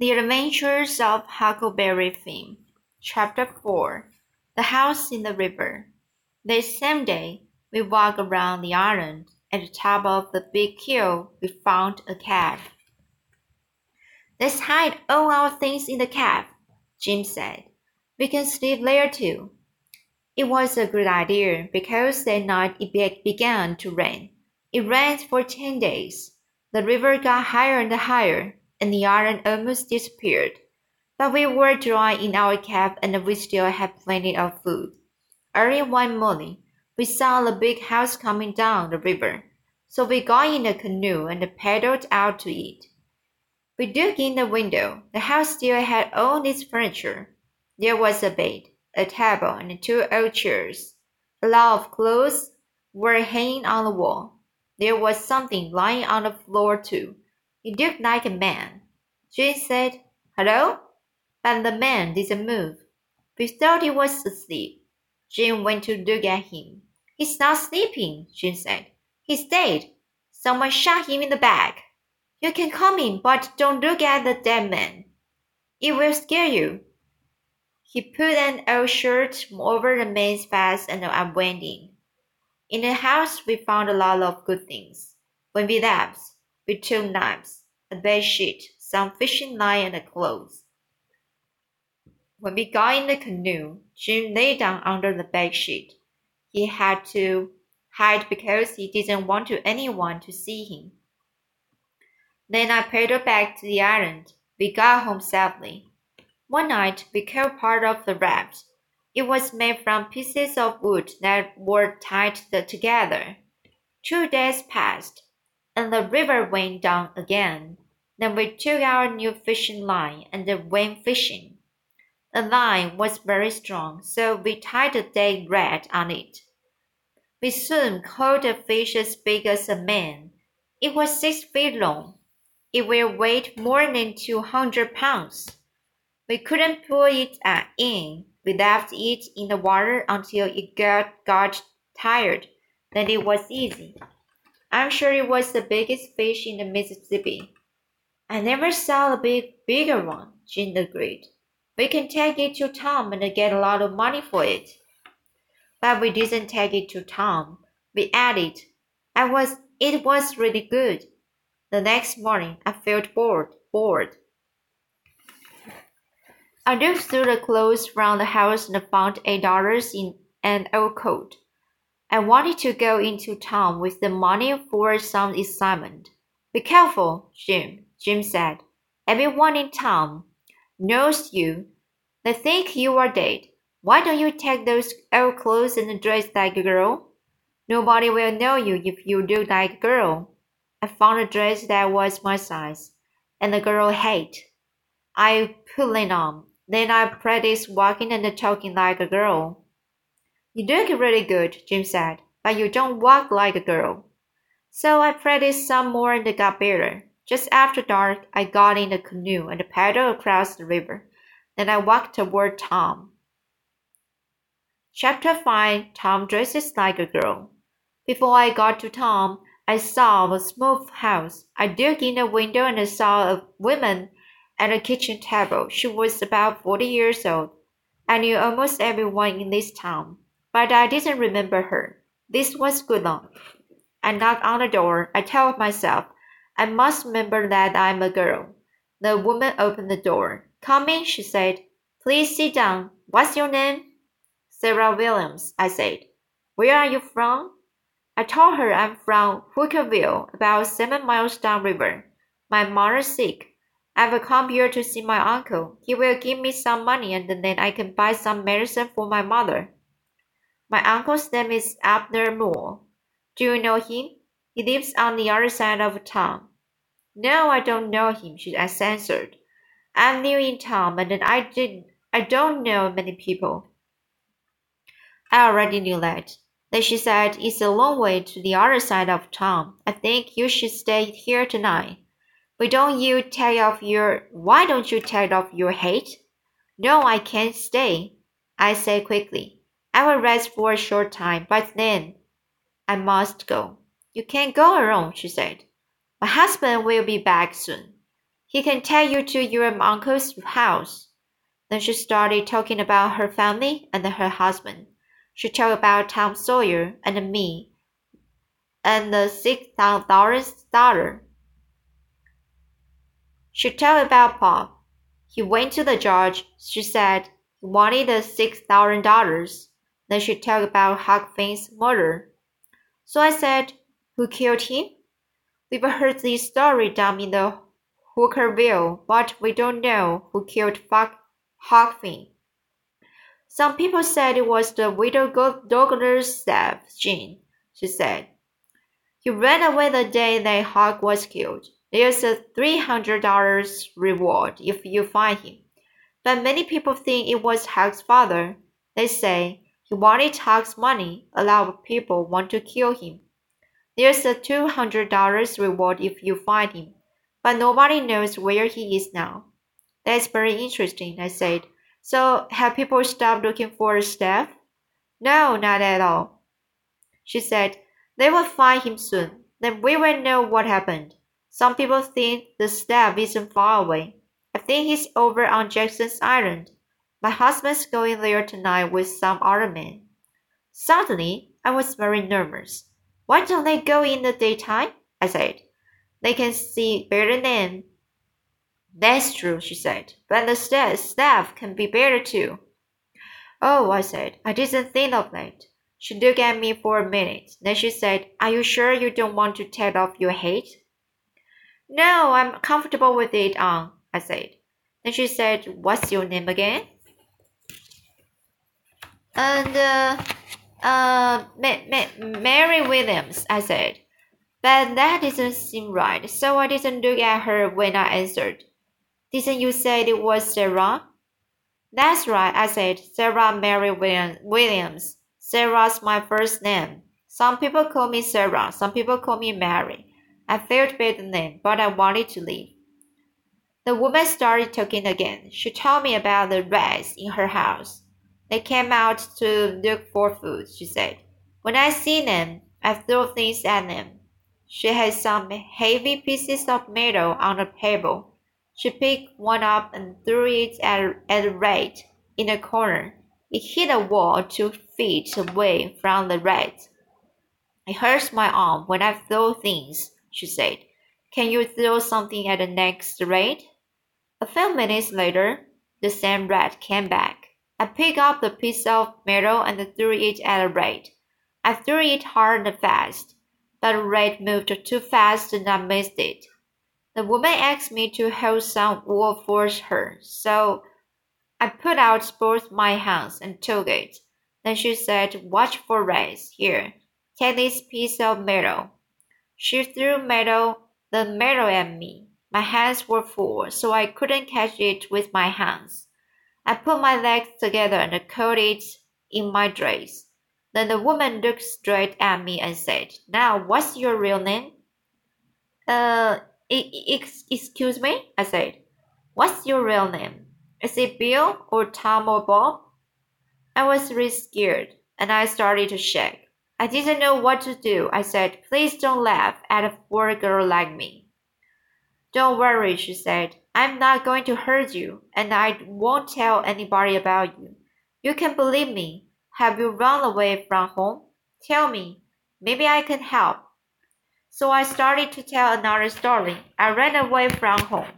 The Adventures of Huckleberry Finn, Chapter 4 The House in the River. This same day, we walked around the island. At the top of the big hill, we found a cave. Let's hide all our things in the cave, Jim said. We can sleep there too. It was a good idea because that night it began to rain. It rained for ten days. The river got higher and higher, and the island almost disappeared. But we were dry in our cave and we still had plenty of food. Early one morning, we saw a big house coming down the river, so we got in a canoe and paddled out to it. We dug in the window. The house still had all its furniture. There was a bed, a table, and two old chairs. A lot of clothes were hanging on the wall. There was something lying on the floor too. It looked like a man. Jim said, Hello? But the man didn't move. We thought he was asleep. Jim went to look at him. He's not sleeping, Jim said. He's dead. Someone shot him in the back. You can come in, but don't look at the dead man. It will scare you. He put an old shirt over the man's face and went in. In the house, we found a lot of good things. When we left, we took knives, a bed sheet, some fishing line, and a clothes. When we got in the canoe, Jim lay down under the bed sheet. He had to hide because he didn't want to anyone to see him. Then I paddled back to the island. We got home safely. One night we killed part of the raft. It was made from pieces of wood that were tied together. Two days passed, and the river went down again. Then we took our new fishing line and went fishing. The line was very strong, so we tied a dead rat on it. We soon caught a fish as big as a man. It was six feet long. It will weigh more than two hundred pounds. We couldn't pull it uh, in, we left it in the water until it got, got tired. Then it was easy. I'm sure it was the biggest fish in the Mississippi. I never saw a big, bigger one, Jim agreed. We can take it to Tom and get a lot of money for it. But we didn't take it to Tom. We ate it. I was, it was really good. The next morning, I felt bored, bored. I looked through the clothes from the house and found eight dollars in an old coat. I wanted to go into town with the money for some excitement. Be careful, Jim, Jim said. Everyone in town knows you. They think you are dead. Why don't you take those old clothes and dress like a girl? Nobody will know you if you look like a girl. I found a dress that was my size, and the girl hate. I put it on. Then I practiced walking and talking like a girl. You look really good, Jim said, but you don't walk like a girl. So I practiced some more and got better. Just after dark, I got in the canoe and paddled across the river. Then I walked toward Tom. Chapter 5 Tom dresses like a girl. Before I got to Tom, I saw a smooth house. I dug in the window and saw a woman at a kitchen table. She was about forty years old. I knew almost everyone in this town, but I didn't remember her. This was good luck. I knocked on the door. I told myself, I must remember that I'm a girl. The woman opened the door. Come in, she said. Please sit down. What's your name? Sarah Williams, I said. Where are you from? I told her I'm from Hookerville, about seven miles downriver. My mother's sick. I will come here to see my uncle. He will give me some money and then I can buy some medicine for my mother. My uncle's name is Abner Moore. Do you know him? He lives on the other side of town. No, I don't know him, she answered. I'm new in town and I didn't I don't know many people. I already knew that. Then she said it's a long way to the other side of town. I think you should stay here tonight. Why don't you take off your why don't you take off your hat? No, I can't stay. I said quickly. I will rest for a short time, but then I must go. You can't go alone, she said. My husband will be back soon. He can take you to your uncle's house. Then she started talking about her family and her husband. She talked about Tom Sawyer and me and the six thousand dollar. She told about Bob. He went to the judge. She said he wanted the six thousand dollars. Then she talked about Huck Finn's murder. So I said, Who killed him? We've heard this story down in the Hookerville, but we don't know who killed Huck Huck Finn. Some people said it was the widow Douglas staff, Jean, she said. He ran away the day that Huck was killed. There's a $300 reward if you find him. But many people think it was Huck's father. They say he wanted Huck's money. A lot of people want to kill him. There's a $200 reward if you find him. But nobody knows where he is now. That's very interesting, I said. So have people stopped looking for Steph? No, not at all. She said, they will find him soon. Then we will know what happened. Some people think the staff isn't far away. I think he's over on Jackson's Island. My husband's going there tonight with some other men. Suddenly, I was very nervous. Why don't they go in the daytime? I said. They can see better then. That's true, she said. But the staff can be better too. Oh, I said. I didn't think of that. She looked at me for a minute. Then she said, Are you sure you don't want to take off your hat? No, I'm comfortable with it on, I said. Then she said, What's your name again? And, uh, uh, Ma- Ma- Mary Williams, I said. But that didn't seem right, so I didn't look at her when I answered. Didn't you say it was Sarah? That's right, I said. Sarah Mary Williams. Sarah's my first name. Some people call me Sarah, some people call me Mary. I felt bad name, but I wanted to leave. The woman started talking again. She told me about the rats in her house. They came out to look for food, she said. When I see them, I throw things at them. She had some heavy pieces of metal on the table. She picked one up and threw it at, at a rat in a corner. It hit a wall two feet away from the rat. It hurts my arm when I throw things she said. Can you throw something at the next rat? A few minutes later, the same rat came back. I picked up the piece of metal and threw it at rat. I threw it hard and fast, but rat moved too fast and I missed it. The woman asked me to hold some wool for her, so I put out both my hands and took it. Then she said, Watch for rats. Here, take this piece of metal. She threw metal, the metal at me. My hands were full, so I couldn't catch it with my hands. I put my legs together and caught it in my dress. Then the woman looked straight at me and said, Now, what's your real name? Uh, excuse me? I said. What's your real name? Is it Bill or Tom or Bob? I was really scared and I started to shake. I didn't know what to do. I said, Please don't laugh at a poor girl like me. Don't worry, she said. I'm not going to hurt you, and I won't tell anybody about you. You can believe me. Have you run away from home? Tell me. Maybe I can help. So I started to tell another story. I ran away from home.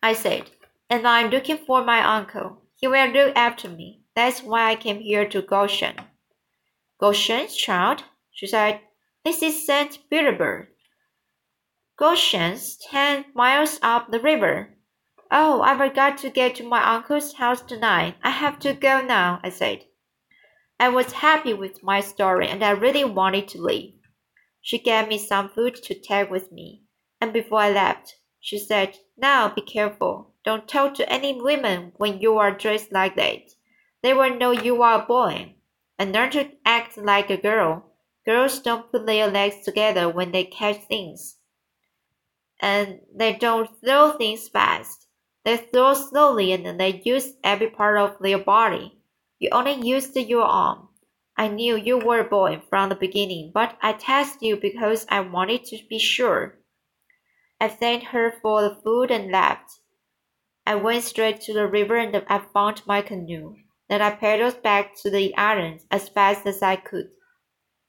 I said, and I'm looking for my uncle. He will look after me. That's why I came here to Goshen. Goshen, child, she said. This is St. Petersburg. Goshen's ten miles up the river. Oh, I forgot to get to my uncle's house tonight. I have to go now, I said. I was happy with my story and I really wanted to leave. She gave me some food to take with me, and before I left, she said, Now be careful. Don't talk to any women when you are dressed like that. They will know you are a boy and learn to act like a girl. Girls don't put their legs together when they catch things. And they don't throw things fast. They throw slowly and they use every part of their body. You only used your arm. I knew you were a boy from the beginning, but I tested you because I wanted to be sure. I thanked her for the food and left. I went straight to the river and I found my canoe. Then I paddled back to the island as fast as I could.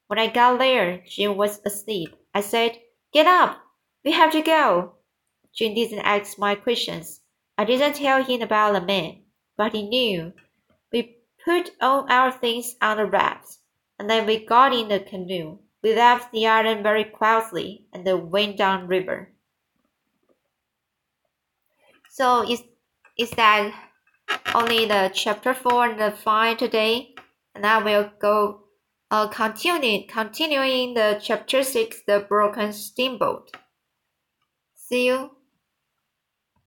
When I got there, Jim was asleep. I said, Get up! We have to go. Jim didn't ask my questions. I didn't tell him about the man, but he knew. We put all our things on the rafts, and then we got in the canoe. We left the island very quietly and then went down river. So is is that only the chapter four and the five today? And I will go uh, continue continuing the chapter six, the broken steamboat. See you